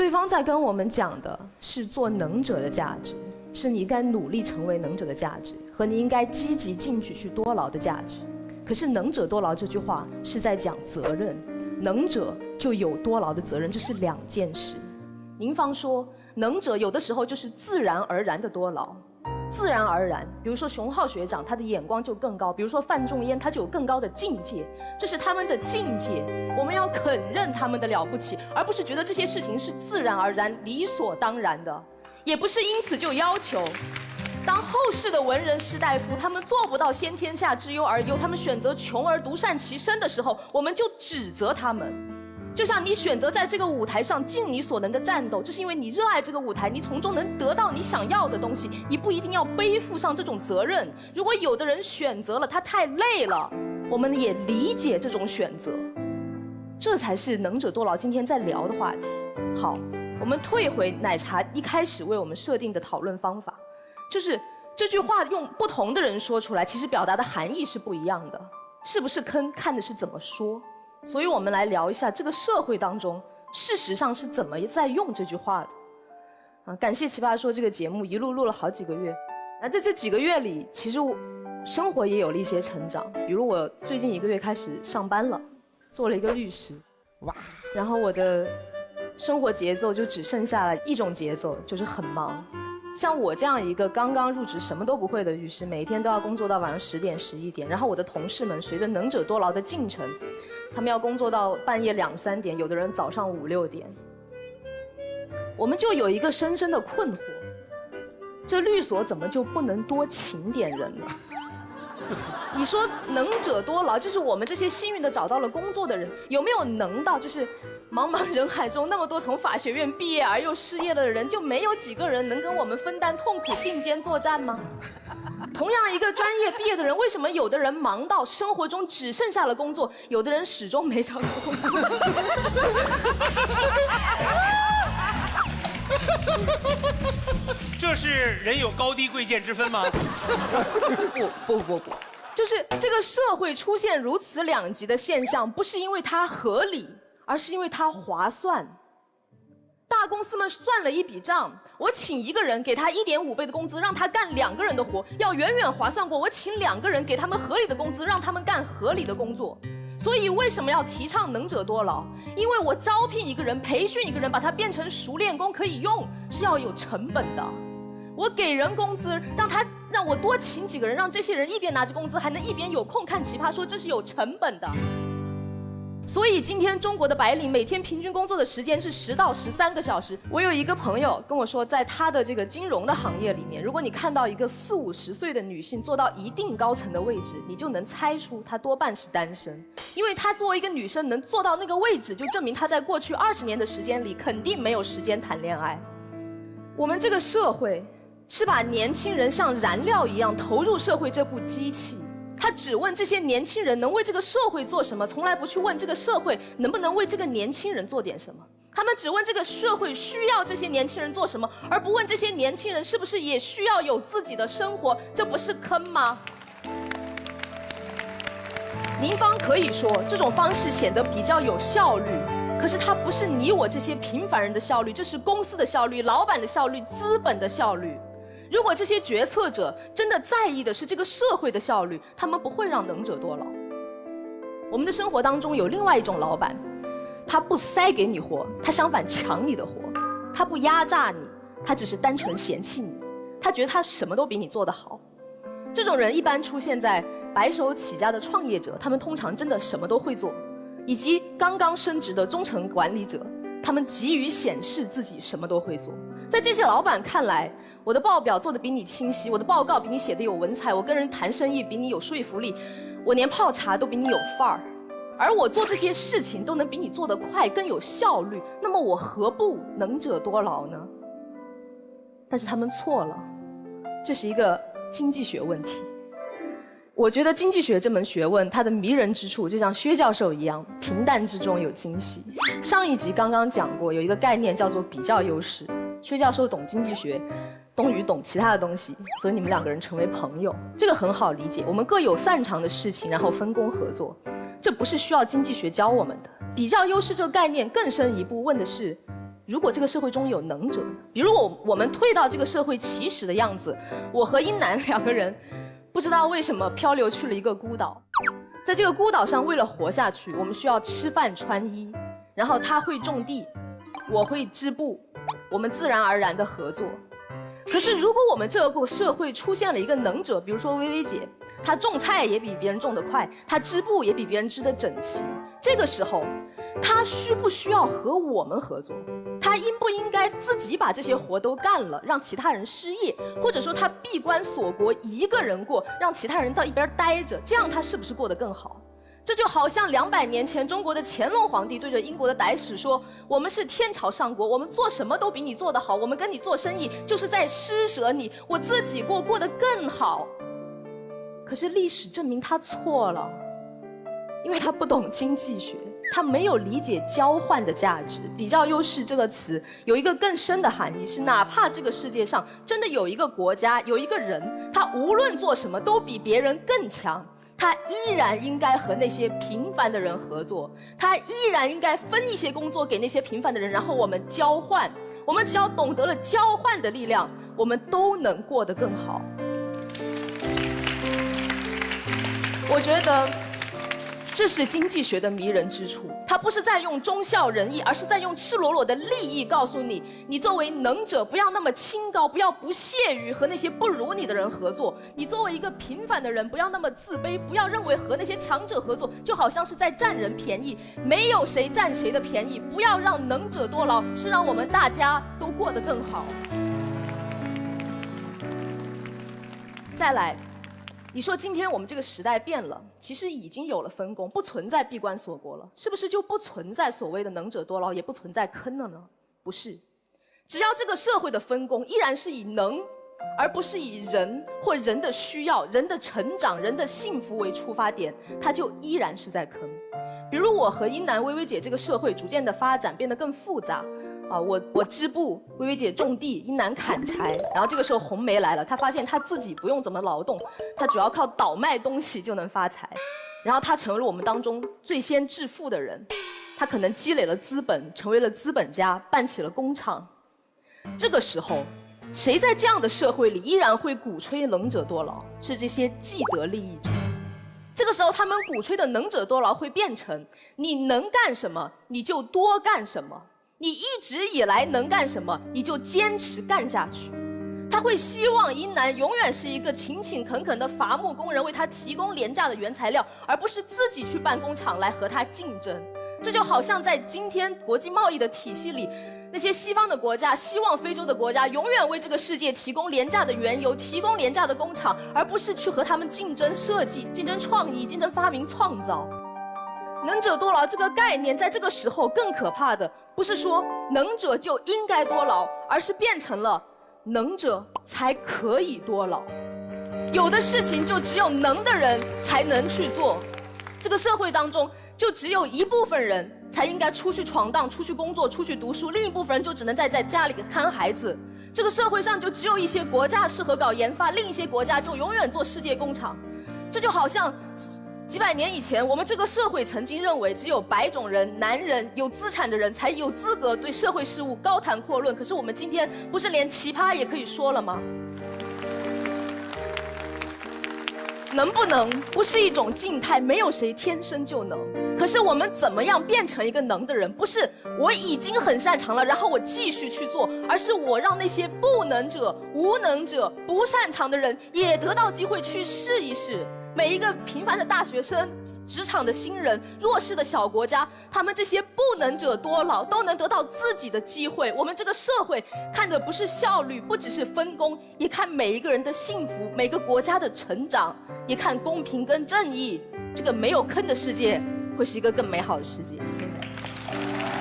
对方在跟我们讲的是做能者的价值，是你应该努力成为能者的价值，和你应该积极进取去多劳的价值。可是“能者多劳”这句话是在讲责任，能者就有多劳的责任，这是两件事。您方说，能者有的时候就是自然而然的多劳。自然而然，比如说熊浩学长，他的眼光就更高；比如说范仲淹，他就有更高的境界。这是他们的境界，我们要肯认他们的了不起，而不是觉得这些事情是自然而然、理所当然的，也不是因此就要求。当后世的文人士大夫他们做不到先天下之忧而忧，他们选择穷而独善其身的时候，我们就指责他们。就像你选择在这个舞台上尽你所能的战斗，这是因为你热爱这个舞台，你从中能得到你想要的东西，你不一定要背负上这种责任。如果有的人选择了，他太累了，我们也理解这种选择，这才是能者多劳今天在聊的话题。好，我们退回奶茶一开始为我们设定的讨论方法，就是这句话用不同的人说出来，其实表达的含义是不一样的，是不是坑看的是怎么说。所以我们来聊一下这个社会当中，事实上是怎么在用这句话的。啊，感谢《奇葩说》这个节目一路录了好几个月。那在这几个月里，其实我生活也有了一些成长。比如我最近一个月开始上班了，做了一个律师。哇！然后我的生活节奏就只剩下了一种节奏，就是很忙。像我这样一个刚刚入职、什么都不会的律师，每天都要工作到晚上十点、十一点。然后我的同事们随着能者多劳的进程。他们要工作到半夜两三点，有的人早上五六点。我们就有一个深深的困惑：这律所怎么就不能多请点人呢？你说能者多劳，就是我们这些幸运的找到了工作的人，有没有能到？就是茫茫人海中那么多从法学院毕业而又失业了的人，就没有几个人能跟我们分担痛苦、并肩作战吗？同样一个专业毕业的人，为什么有的人忙到生活中只剩下了工作，有的人始终没找到工作？这是人有高低贵贱之分吗？不不不不，就是这个社会出现如此两极的现象，不是因为它合理，而是因为它划算。大公司们算了一笔账，我请一个人给他一点五倍的工资，让他干两个人的活，要远远划算过我请两个人给他们合理的工资，让他们干合理的工作。所以为什么要提倡能者多劳？因为我招聘一个人，培训一个人，把他变成熟练工可以用，是要有成本的。我给人工资，让他让我多请几个人，让这些人一边拿着工资，还能一边有空看奇葩说，这是有成本的。所以今天中国的白领每天平均工作的时间是十到十三个小时。我有一个朋友跟我说，在他的这个金融的行业里面，如果你看到一个四五十岁的女性做到一定高层的位置，你就能猜出她多半是单身，因为她作为一个女生能做到那个位置，就证明她在过去二十年的时间里肯定没有时间谈恋爱。我们这个社会是把年轻人像燃料一样投入社会这部机器。他只问这些年轻人能为这个社会做什么，从来不去问这个社会能不能为这个年轻人做点什么。他们只问这个社会需要这些年轻人做什么，而不问这些年轻人是不是也需要有自己的生活。这不是坑吗？您方可以说这种方式显得比较有效率，可是它不是你我这些平凡人的效率，这是公司的效率、老板的效率、资本的效率。如果这些决策者真的在意的是这个社会的效率，他们不会让能者多劳。我们的生活当中有另外一种老板，他不塞给你活，他相反抢你的活；他不压榨你，他只是单纯嫌弃你，他觉得他什么都比你做得好。这种人一般出现在白手起家的创业者，他们通常真的什么都会做，以及刚刚升职的中层管理者，他们急于显示自己什么都会做。在这些老板看来，我的报表做的比你清晰，我的报告比你写的有文采，我跟人谈生意比你有说服力，我连泡茶都比你有范儿，而我做这些事情都能比你做得快，更有效率。那么我何不能者多劳呢？但是他们错了，这是一个经济学问题。我觉得经济学这门学问，它的迷人之处就像薛教授一样，平淡之中有惊喜。上一集刚刚讲过，有一个概念叫做比较优势。薛教授懂经济学，冬雨懂其他的东西，所以你们两个人成为朋友，这个很好理解。我们各有擅长的事情，然后分工合作，这不是需要经济学教我们的。比较优势这个概念更深一步，问的是，如果这个社会中有能者，比如我我们退到这个社会起始的样子，我和英男两个人，不知道为什么漂流去了一个孤岛，在这个孤岛上，为了活下去，我们需要吃饭穿衣，然后他会种地，我会织布，我们自然而然的合作。可是如果我们这个社会出现了一个能者，比如说薇薇姐，她种菜也比别人种得快，她织布也比别人织得整齐，这个时候。他需不需要和我们合作？他应不应该自己把这些活都干了，让其他人失业？或者说他闭关锁国，一个人过，让其他人在一边待着，这样他是不是过得更好？这就好像两百年前中国的乾隆皇帝对着英国的傣史说：“我们是天朝上国，我们做什么都比你做得好，我们跟你做生意就是在施舍你，我自己过过得更好。”可是历史证明他错了，因为他不懂经济学。他没有理解交换的价值。比较优势这个词有一个更深的含义，是哪怕这个世界上真的有一个国家有一个人，他无论做什么都比别人更强，他依然应该和那些平凡的人合作，他依然应该分一些工作给那些平凡的人，然后我们交换。我们只要懂得了交换的力量，我们都能过得更好。我觉得。这是经济学的迷人之处，它不是在用忠孝仁义，而是在用赤裸裸的利益告诉你：你作为能者，不要那么清高，不要不屑于和那些不如你的人合作；你作为一个平凡的人，不要那么自卑，不要认为和那些强者合作就好像是在占人便宜，没有谁占谁的便宜。不要让能者多劳，是让我们大家都过得更好。再来。你说今天我们这个时代变了，其实已经有了分工，不存在闭关锁国了，是不是就不存在所谓的能者多劳，也不存在坑了呢？不是，只要这个社会的分工依然是以能，而不是以人或人的需要、人的成长、人的幸福为出发点，它就依然是在坑。比如我和英男、薇薇姐这个社会逐渐的发展变得更复杂。啊，我我织布，薇薇姐种地，英男砍柴，然后这个时候红梅来了，她发现她自己不用怎么劳动，她主要靠倒卖东西就能发财，然后她成为了我们当中最先致富的人，她可能积累了资本，成为了资本家，办起了工厂。这个时候，谁在这样的社会里依然会鼓吹能者多劳？是这些既得利益者。这个时候，他们鼓吹的能者多劳会变成你能干什么你就多干什么。你一直以来能干什么，你就坚持干下去。他会希望英男永远是一个勤勤恳恳的伐木工人，为他提供廉价的原材料，而不是自己去办工厂来和他竞争。这就好像在今天国际贸易的体系里，那些西方的国家希望非洲的国家永远为这个世界提供廉价的原油，提供廉价的工厂，而不是去和他们竞争设计、竞争创意、竞争发明创造。能者多劳这个概念，在这个时候更可怕的，不是说能者就应该多劳，而是变成了能者才可以多劳。有的事情就只有能的人才能去做，这个社会当中就只有一部分人才应该出去闯荡、出去工作、出去读书，另一部分人就只能在在家里看孩子。这个社会上就只有一些国家适合搞研发，另一些国家就永远做世界工厂。这就好像。几百年以前，我们这个社会曾经认为，只有白种人、男人、有资产的人才有资格对社会事务高谈阔论。可是我们今天不是连奇葩也可以说了吗？能不能不是一种静态？没有谁天生就能。可是我们怎么样变成一个能的人？不是我已经很擅长了，然后我继续去做，而是我让那些不能者、无能者、不擅长的人也得到机会去试一试。每一个平凡的大学生、职场的新人、弱势的小国家，他们这些不能者多劳都能得到自己的机会。我们这个社会看的不是效率，不只是分工，也看每一个人的幸福，每个国家的成长，也看公平跟正义。这个没有坑的世界，会是一个更美好的世界。谢谢。